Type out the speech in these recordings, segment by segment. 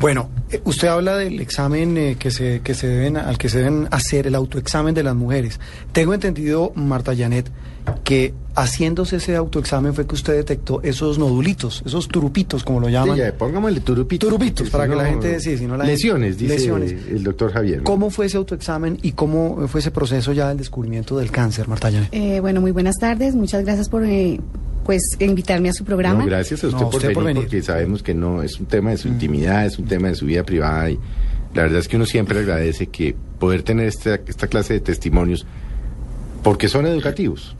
Bueno, eh, usted habla del examen eh, que se que se deben al que se deben hacer el autoexamen de las mujeres. Tengo entendido, Marta Janet, que haciéndose ese autoexamen fue que usted detectó esos nodulitos, esos turupitos, como lo llaman. Sí, ya, póngamele turupitos. Para si que la gente sí, si no la Lesiones, dice lesiones. el doctor Javier. ¿no? ¿Cómo fue ese autoexamen y cómo fue ese proceso ya del descubrimiento del cáncer, Marta Janet? Eh, bueno, muy buenas tardes. Muchas gracias por eh, pues invitarme a su programa. No, gracias a usted, No, por, usted por venir, venir. porque sabemos que no es un tema de su intimidad, es un tema de su vida privada y la verdad es que uno siempre agradece que poder tener esta, esta clase de testimonios porque son educativos.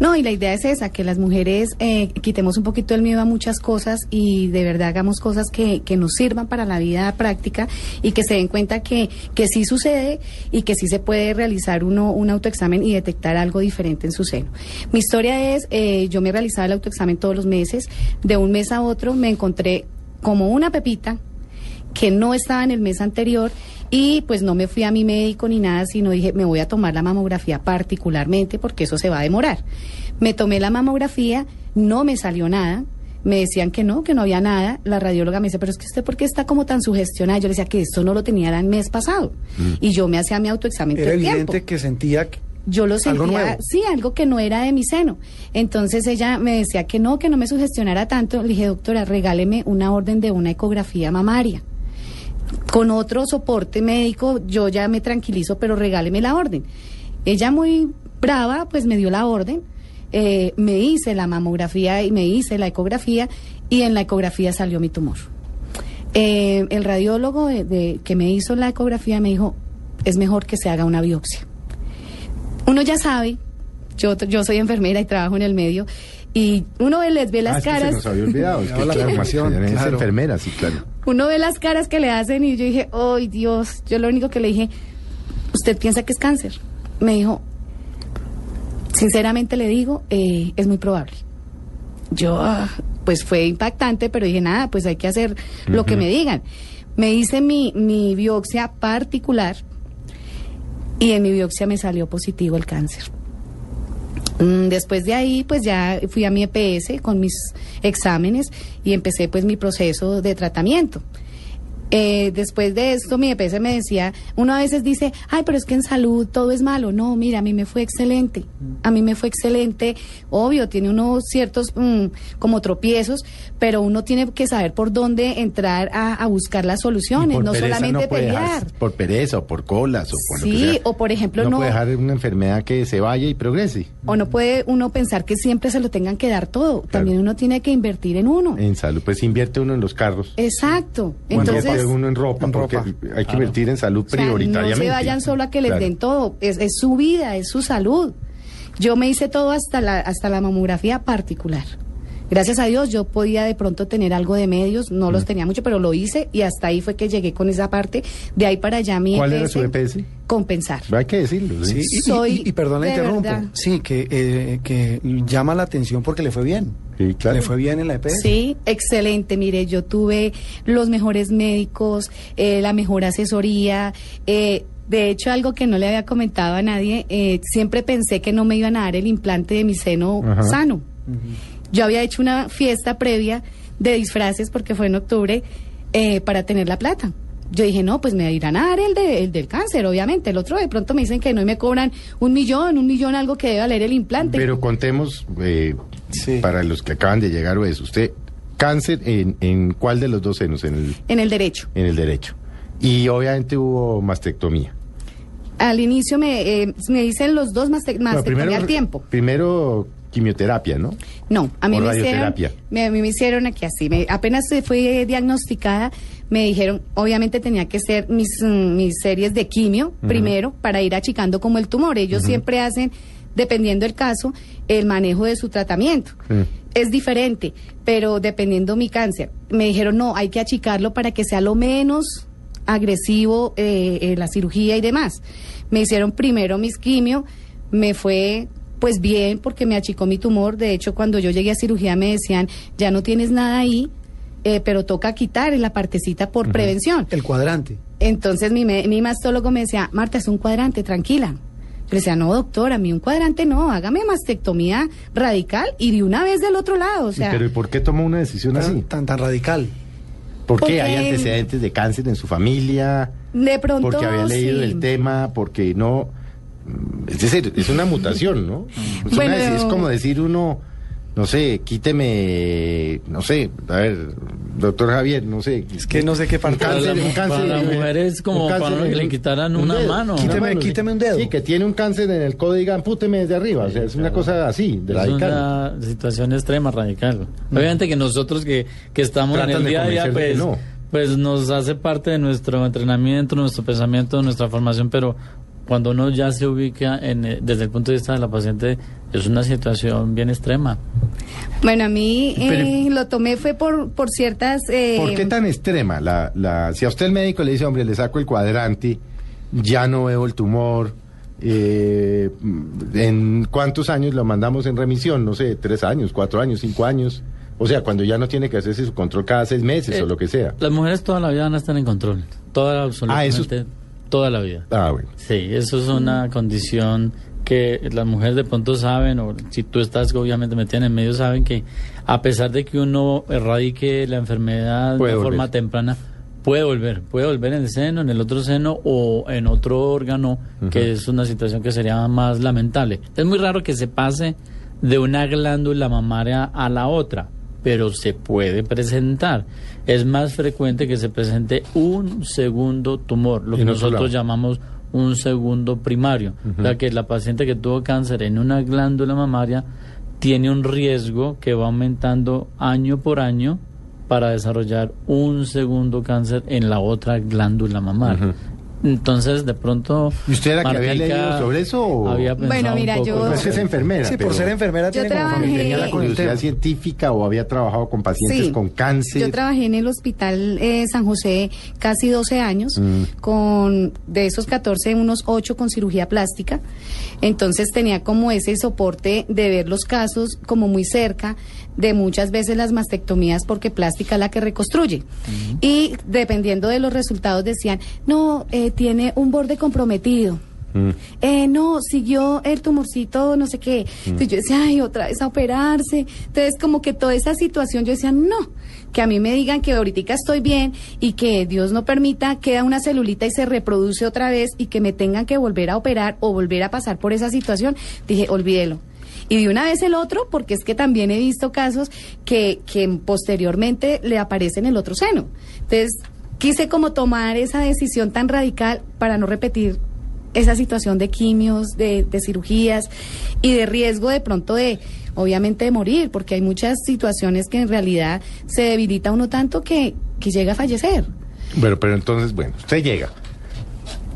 No, y la idea es esa, que las mujeres eh, quitemos un poquito el miedo a muchas cosas y de verdad hagamos cosas que, que nos sirvan para la vida práctica y que se den cuenta que, que sí sucede y que sí se puede realizar uno un autoexamen y detectar algo diferente en su seno. Mi historia es, eh, yo me realizaba el autoexamen todos los meses, de un mes a otro me encontré como una pepita que no estaba en el mes anterior y pues no me fui a mi médico ni nada, sino dije, me voy a tomar la mamografía particularmente porque eso se va a demorar. Me tomé la mamografía, no me salió nada. Me decían que no, que no había nada. La radióloga me dice, pero es que usted, ¿por qué está como tan sugestionada? Yo le decía que esto no lo tenía el mes pasado. Y yo me hacía mi autoexamen todo Era el evidente tiempo. que sentía que Yo lo Algo nuevo. sentía, sí, algo que no era de mi seno. Entonces ella me decía que no, que no me sugestionara tanto. Le dije, doctora, regáleme una orden de una ecografía mamaria. Con otro soporte médico yo ya me tranquilizo, pero regáleme la orden. Ella muy brava, pues me dio la orden. Eh, me hice la mamografía y me hice la ecografía y en la ecografía salió mi tumor. Eh, el radiólogo de- de- que me hizo la ecografía me dijo, es mejor que se haga una biopsia uno ya sabe, yo, yo soy enfermera y trabajo en el medio, y uno ve- les ve Ah, las es que caras, se nos había olvidado. Es que La claro. enfermera, sí, claro. Uno ve las caras que le hacen y yo dije, ¡ay Dios! Yo lo único que le dije, ¿usted piensa que es cáncer? Me dijo, sinceramente le digo, eh, es muy probable. Yo, ah, pues fue impactante, pero dije, nada, pues hay que hacer lo que me digan. Me hice mi, mi biopsia particular y en mi biopsia me salió positivo el cáncer. Mm, Después de ahí, pues ya fui a mi EPS con mis exámenes y empecé pues mi proceso de tratamiento. Eh, después de esto, mi EPS me decía, uno a veces dice, ay, pero es que en salud todo es malo. No, mira, a mí me fue excelente. A mí me fue excelente. Obvio, tiene unos ciertos mm, como tropiezos, pero uno tiene que saber por dónde entrar a, a buscar las soluciones, no solamente no puede dejar- pelear. por pereza o por colas o por lo que Sí, sea. o por ejemplo, no, no- puede dejar una enfermedad que se vaya y progrese. O no puede uno pensar que siempre se lo tengan que dar todo. También uno tiene que invertir en uno. En salud, pues invierte uno en los carros. Exacto. Entonces, invierte uno en ropa, En porque ropa, hay que claro. invertir en salud o sea, prioritariamente. no se vayan solo a que les Claro. den todo. Es, es su vida, es su salud. Yo me hice todo hasta la, hasta la mamografía particular. Gracias a Dios yo podía de pronto tener algo de medios, no Mm. los tenía mucho, pero lo hice y hasta ahí fue que llegué con esa parte. De ahí para allá mi ¿Cuál era EPS, su EPS? Compensar. Hay que decirlo. Sí, ¿sí? y, y- Soy y- y perdón la de interrumpo. verdad. Sí, que, eh, que llama la atención porque le fue bien. Sí, claro. Le fue bien en la E EPS. Sí, excelente. Mire, yo tuve los mejores médicos, eh, la mejor asesoría. eh, de hecho, algo que no le había comentado a nadie, eh, siempre pensé que no me iban a dar el implante de mi seno Ajá. sano. Yo había hecho una fiesta previa de disfraces porque fue en octubre eh, para tener la plata. Yo dije, no, pues me irán a dar el, de- el del cáncer, obviamente. El otro de pronto me dicen que no y me cobran un millón, un millón algo que debe valer el implante. Pero contemos, eh, Sí. para los que acaban de llegar o eso, usted, cáncer en, en cuál de los dos senos, en el, en el derecho. en el derecho. Y obviamente hubo mastectomía. Al inicio me, eh, me dicen los dos maste- No, mastectomía al tiempo. Primero quimioterapia, ¿no? No, a mí o me hicieron, me, a mí me hicieron aquí así. me- apenas se fue diagnosticada, me dijeron, obviamente tenía que ser mis, mm, mis series de quimio primero para ir achicando como el tumor. Ellos siempre hacen, dependiendo del caso, el manejo de su tratamiento. Mm. Es diferente, pero dependiendo mi cáncer. Me dijeron, no, hay que achicarlo para que sea lo menos agresivo eh, eh, la cirugía y demás. Me hicieron primero mis quimio, me fue pues bien porque me achicó mi tumor. De hecho, cuando yo llegué a cirugía me decían, ya no tienes nada ahí, eh, pero toca quitar en la partecita por prevención. El cuadrante. Entonces mi, me- mi mastólogo me decía, Marta, es un cuadrante, tranquila. Le decía, no, doctora, a mí un cuadrante no, hágame mastectomía radical y de una vez del otro lado. O sea, Pero ¿y por qué tomó una decisión Tan, así? tan, tan radical. ¿Por qué? Porque- ¿Hay antecedentes de cáncer en su familia? De pronto. Porque había leído sí. el tema, porque no... mm, Es decir, es una mutación, ¿no? Es, Bueno, como decir uno, no sé, quíteme, no sé, a ver, doctor Javier, no sé. Es que no sé qué parte. cáncer, Para la- un cáncer para la en- mujer es como un para que le quitaran un una dedo, mano. una Quíteme- mano, sí. quíteme un dedo. Sí, que tiene un cáncer en el codo y digan, púteme desde arriba. O sea, es una cosa así, de Es radical. una situación extrema, radical. Obviamente que nosotros que, que estamos Tratan en el día a día, pues, no. pues nos hace parte de nuestro entrenamiento, nuestro pensamiento, nuestra formación, pero cuando uno ya se ubica en, eh, desde el punto de vista de la paciente, es una situación bien extrema. Bueno, a mí Pero- eh, lo tomé fue por, por ciertas... eh, ¿Por qué tan extrema? La, la, si a usted el médico le dice, hombre, le saco el cuadrante, ya no veo el tumor, eh, ¿en cuántos años lo mandamos en remisión? No sé, tres años, cuatro años, cinco años. O sea, cuando ya no tiene que hacerse su control cada seis meses Eh, o lo que sea. Las mujeres toda la vida van a estar en control. Toda, absolutamente, toda la vida. Ah, bueno. Sí, eso es una condición que las mujeres de pronto saben, o si tú estás obviamente metida en el medio, saben que a pesar de que uno erradique la enfermedad Puede de volver. forma temprana, puede volver, puede volver en el seno, en el otro seno o en otro órgano, que es una situación que sería más lamentable. Es muy raro que se pase de una glándula mamaria a la otra, pero se puede presentar. Es más frecuente que se presente un segundo tumor, lo que nosotros llamamos un segundo primario. O sea que la paciente que tuvo cáncer en una glándula mamaria tiene un riesgo que va aumentando año por año para desarrollar un segundo cáncer en la otra glándula mamaria. Entonces, de pronto... ¿Y usted era que había leído sobre eso o- había Bueno, mira, yo- No es que es enfermera. Sí, pero por ser enfermera Yo tiene como trabajé- familiaridad ¿Tenía la curiosidad científica o había trabajado con pacientes Sí. con cáncer? Yo trabajé en el hospital eh, San José casi 12 años, Mm. con de esos 14, unos 8 con cirugía plástica. Entonces tenía como ese soporte de ver los casos como muy cerca, de muchas veces las mastectomías porque plástica es la que reconstruye. Y dependiendo de los resultados decían, no, eh, tiene un borde comprometido. Mm. Eh, no, siguió el tumorcito, no sé qué. Entonces yo decía, ay, otra vez a operarse. Entonces, como que toda esa situación, yo decía, no, que a mí me digan que ahorita estoy bien y que Dios no permita, queda una celulita y se reproduce otra vez y que me tengan que volver a operar o volver a pasar por esa situación. Dije, olvídelo. Y de una vez el otro, porque es que también he visto casos que, que posteriormente le aparece en el otro seno. Entonces, quise como tomar esa decisión tan radical para no repetir esa situación de quimios, de, cirugías y de riesgo de pronto de, obviamente, de morir, porque hay muchas situaciones que en realidad se debilita uno tanto que, que llega a fallecer. Bueno, pero entonces, bueno, usted llega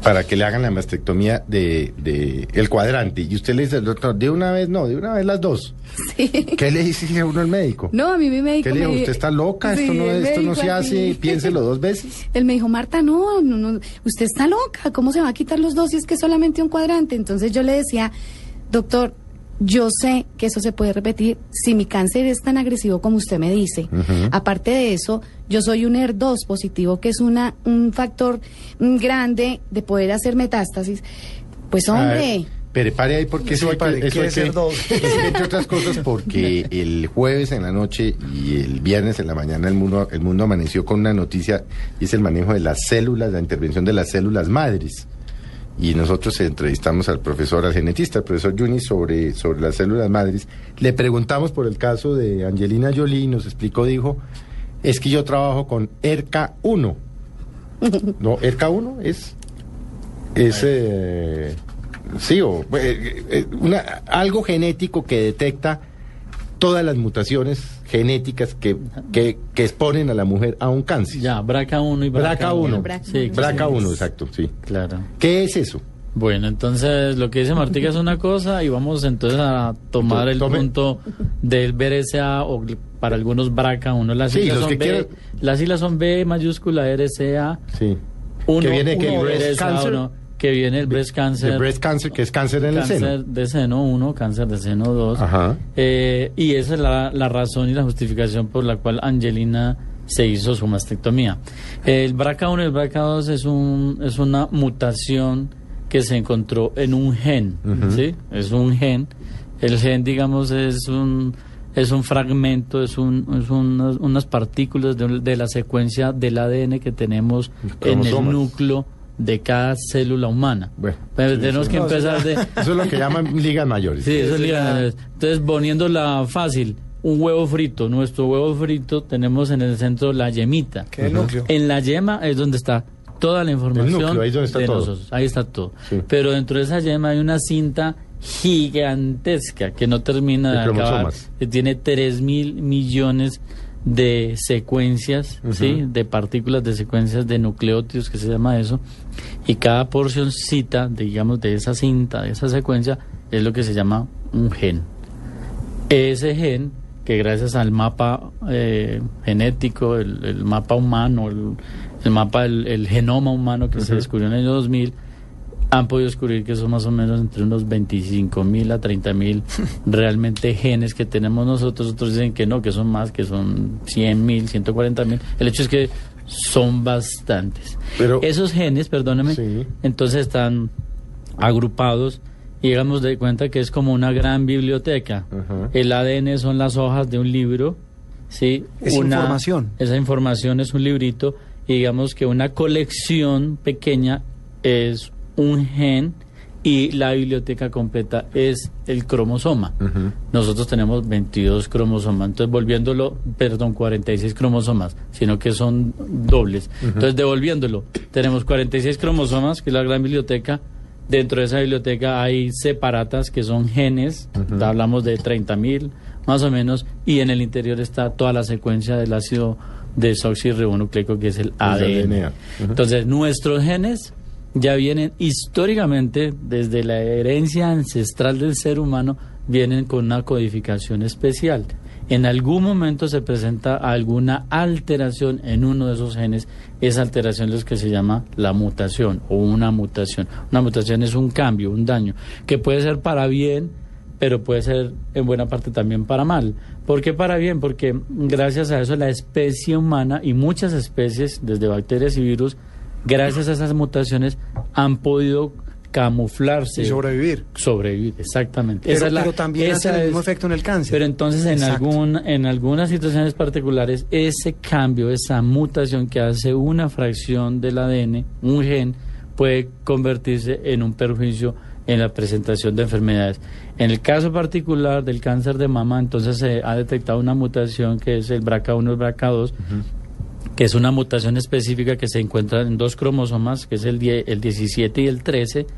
para que le hagan la mastectomía de, de el cuadrante y usted le dice al doctor, de una vez no, de una vez las dos. Sí. ¿Qué le dice a uno al médico? No, a mí mi médico ¿Qué le me dijo? di- ¿Usted está loca? Sí, esto no, me esto no se hace, piénselo dos veces. Él me dijo, Marta, no, no, no, usted está loca, ¿cómo se va a quitar los dos si es que solamente un cuadrante? Entonces yo le decía, doctor, yo sé que eso se puede repetir si mi cáncer es tan agresivo como usted me dice. Aparte de eso, yo soy un ER2 positivo, que es una, un factor mm, grande de poder hacer metástasis. Pues A ver, hombre, Pero pare ahí porque Sí, eso hay que, eso hay que, entre otras cosas porque el jueves en la noche y el viernes en la mañana el mundo, el mundo amaneció con una noticia y es el manejo de las células, la intervención de las células madres. Y nosotros entrevistamos al profesor, al genetista, al profesor Juni, sobre, sobre las células madres. Le preguntamos por el caso de Angelina Jolie y nos explicó, dijo, es que yo trabajo con ERCA1. No, ERCA1 es es eh, sí o eh, eh, una- algo genético que detecta todas las mutaciones genéticas que, que, que exponen a la mujer a un cáncer. Ya, BRCA1 y BRCA 1. BRCA1. Sí, BRCA 1, sí. exacto, sí. Claro. ¿Qué es eso? Bueno, entonces lo que dice Martica es una cosa y vamos entonces a tomar To- el tome. punto del BRCA o para algunos BRCA1. Las, Sí, siglas son B, las siglas son B mayúscula RCA. Sí. Uno, que viene que uno, el breast BRCA cancer, uno, que viene el breast cancer. de breast cancer, que es cáncer en el cáncer seno. de seno 1, cáncer de seno 2. Ajá. Eh, y esa es la, la razón y la justificación por la cual Angelina se hizo su mastectomía. El BRCA1 y el BRCA2 es, un, es una mutación que se encontró en un gen, Ujú. ¿sí? Es un gen. El gen, digamos, es un es un fragmento, es, un, es unas, unas partículas de, de, la secuencia del ADN que tenemos en el núcleo de cada célula humana. Bueno, Pero sí, tenemos que empezar de... Eso es lo que llaman ligas mayores. Sí, eso es ligas mayores. Entonces, poniéndola fácil, un huevo frito. Nuestro huevo frito tenemos en el centro la yemita. ¿Qué el núcleo? En la yema es donde está toda la información núcleo, ahí, donde está de todo. nosotros. Ahí está todo. Sí. Pero dentro de esa yema hay una cinta gigantesca que no termina de, De acabar, que tiene 3 mil millones de secuencias, ¿sí? de partículas de secuencias de nucleótidos, que se llama eso, y cada porcioncita, digamos, de esa cinta, de esa secuencia, es lo que se llama un gen. Ese gen, que gracias al mapa eh, genético, el, el, mapa humano, el, el mapa, el, el, genoma humano que uh -huh. se descubrió en el año 2000, han podido descubrir que son más o menos entre unos 25 mil a 30 mil realmente genes que tenemos nosotros. Otros dicen que no, que son más, que son 100 mil, 140 mil. El hecho es que son bastantes. Pero, Esos genes, perdóneme, sí. entonces están agrupados y digamos de cuenta que es como una gran biblioteca. Uh -huh. El ADN son las hojas de un libro, ¿sí? Es una, información. Esa información es un librito y digamos que una colección pequeña es un gen y la biblioteca completa es el cromosoma. Uh -huh. Nosotros tenemos 22 cromosomas, entonces volviéndolo, perdón, 46 cromosomas, sino que son dobles. Uh -huh. Entonces devolviéndolo, tenemos 46 cromosomas, que es la gran biblioteca. Dentro de esa biblioteca hay separatas, que son genes, uh -huh. hablamos de 30 mil más o menos, y en el interior está toda la secuencia del ácido desoxirribonucleico, que es el ADN. DNA. Entonces, nuestros genes ya vienen históricamente desde la herencia ancestral del ser humano, vienen con una codificación especial. En algún momento se presenta alguna alteración en uno de esos genes, esa alteración es lo que se llama la mutación o una mutación. Una mutación es un cambio, un daño, que puede ser para bien, pero puede ser en buena parte también para mal. ¿Por qué para bien? Porque gracias a eso la especie humana y muchas especies, desde bacterias y virus, gracias a esas mutaciones han podido camuflarse. Y sobrevivir. Sobrevivir exactamente. Pero, esa es la, pero también hace el mismo efecto en el cáncer. Pero entonces en Exacto. algún en algunas situaciones particulares ese cambio esa mutación que hace una fracción del ADN un gen puede convertirse en un perjuicio en la presentación de enfermedades. En el caso particular del cáncer de mama, entonces se ha detectado una mutación que es el BRCA1 y el BRCA2, uh -huh que es una mutación específica que se encuentra en dos cromosomas, que es el, die, el 17 y el 13.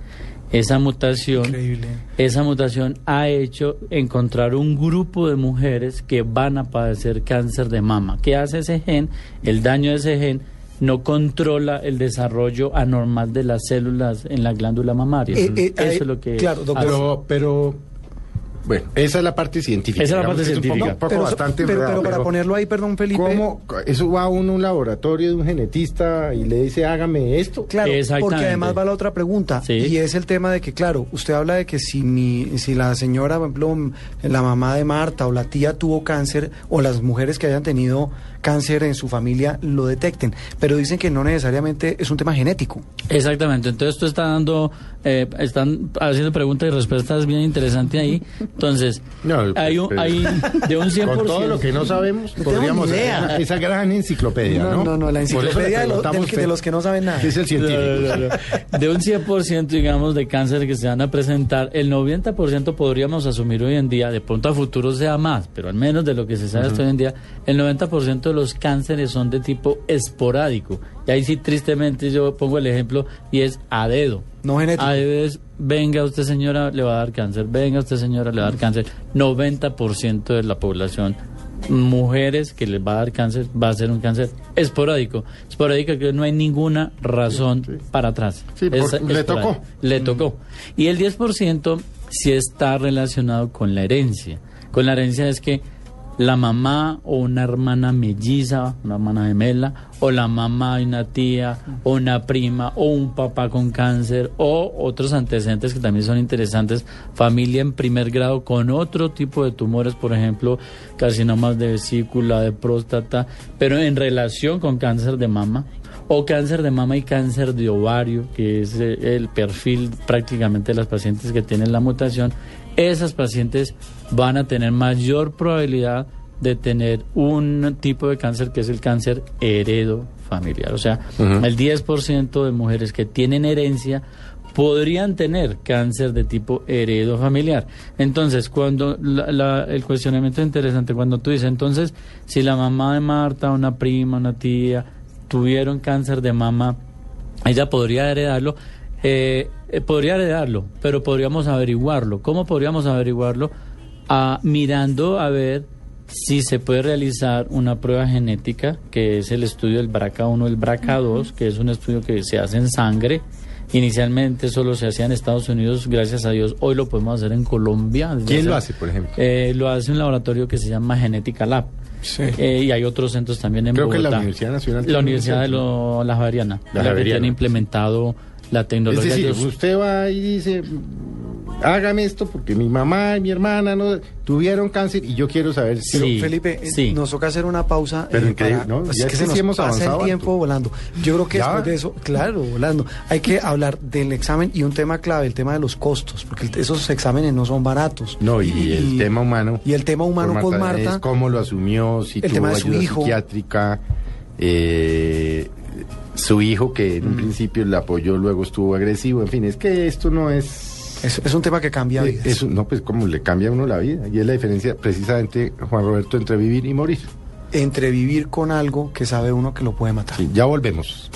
Esa mutación, Increíble. esa mutación ha hecho encontrar un grupo de mujeres que van a padecer cáncer de mama. ¿Qué hace ese gen? El daño de ese gen no controla el desarrollo anormal de las células en la glándula mamaria. Eh, eh, Eso eh, es lo que claro, doctor, pero, pero bueno, esa es la parte científica. Esa es la parte es un científica. poco, pero, bastante pero, para ponerlo ahí, perdón, Felipe. ¿Cómo? Eso va a uno a un laboratorio de un genetista y le dice, hágame esto. Claro, porque además va la otra pregunta. Sí. Y es el tema de que, claro, usted habla de que si, mi, si la señora, por ejemplo, la mamá de Marta o la tía tuvo cáncer, o las mujeres que hayan tenido cáncer en su familia lo detecten. Pero dicen que no necesariamente es un tema genético. Exactamente, entonces tú estás dando, eh, están haciendo preguntas y respuestas bien interesantes ahí. Entonces, No, hay, un, pero- hay de un 100%. Con todo lo que no sabemos, tengo podríamos idea. hacer esa gran enciclopedia, ¿no? No, no, no, la enciclopedia de, lo- de los que no saben nada. es el científico. No, no, no. De un 100%, digamos, de cáncer que se van a presentar, el 90% podríamos asumir hoy en día, de pronto a futuro sea más, pero al menos de lo que se sabe hasta hoy en día, el 90% de los cánceres son de tipo esporádico. Y ahí sí, tristemente, yo pongo el ejemplo y es a dedo. No genético. A dedo es, venga usted señora, le va a dar cáncer, venga usted señora, le va a dar cáncer. 90% de la población mujeres que les va a dar cáncer va a ser un cáncer esporádico. Esporádico que no hay ninguna razón para atrás. Sí, Es le tocó. Le tocó. Y el 10% sí está relacionado con la herencia. Con la herencia es que la mamá o una hermana melliza, una hermana gemela, o la mamá y una tía, o una prima, o un papá con cáncer, o otros antecedentes que también son interesantes, familia en primer grado con otro tipo de tumores, por ejemplo, carcinomas de vesícula, de próstata, pero en relación con cáncer de mama, o cáncer de mama y cáncer de ovario, que es eh, el perfil prácticamente de las pacientes que tienen la mutación, esas pacientes van a tener mayor probabilidad de tener un tipo de cáncer que es el cáncer heredo familiar. O sea, el 10% de mujeres que tienen herencia podrían tener cáncer de tipo heredo familiar. Entonces, cuando el cuestionamiento es interesante, cuando tú dices, entonces, si la mamá de Marta, una prima, una tía, tuvieron cáncer de mama, ella podría heredarlo. Eh, eh, podría heredarlo, pero podríamos averiguarlo. ¿Cómo podríamos averiguarlo? Ah, mirando a ver si se puede realizar una prueba genética, que es el estudio del BRCA1 el BRCA2, que es un estudio que se hace en sangre. Inicialmente solo se hacía en Estados Unidos, gracias a Dios, hoy lo podemos hacer en Colombia. ¿Quién lo hace, por ejemplo? Eh, lo hace un laboratorio que se llama Genética Lab. Sí. Eh, y hay otros centros también en Creo Bogotá. que la Universidad Nacional. La Universidad de la Javeriana. La, la que tiene implementado la tecnología. Es decir, usted va y dice, hágame esto porque mi mamá y mi hermana no tuvieron cáncer y yo quiero saber si... Pero Felipe, eh, nos toca hacer una pausa. Pero eh, increíble, ¿no? Ya es que, se nos hemos pasa el tiempo volando. Yo creo que después de eso, claro, volando, hay que hablar del examen y un tema clave, el tema de los costos, porque esos exámenes no son baratos. No, y, el tema humano. Y el tema humano con Marta. Es cómo lo asumió, si tuvo tema de ayuda psiquiátrica, eh, su hijo que en un mm. principio le apoyó, luego estuvo agresivo, en fin, es que esto no es es, un tema que cambia vidas. no, pues como le cambia a uno la vida. Y es la diferencia precisamente, Juan Roberto, entre vivir y morir. Entre vivir con algo que sabe uno que lo puede matar. ya volvemos.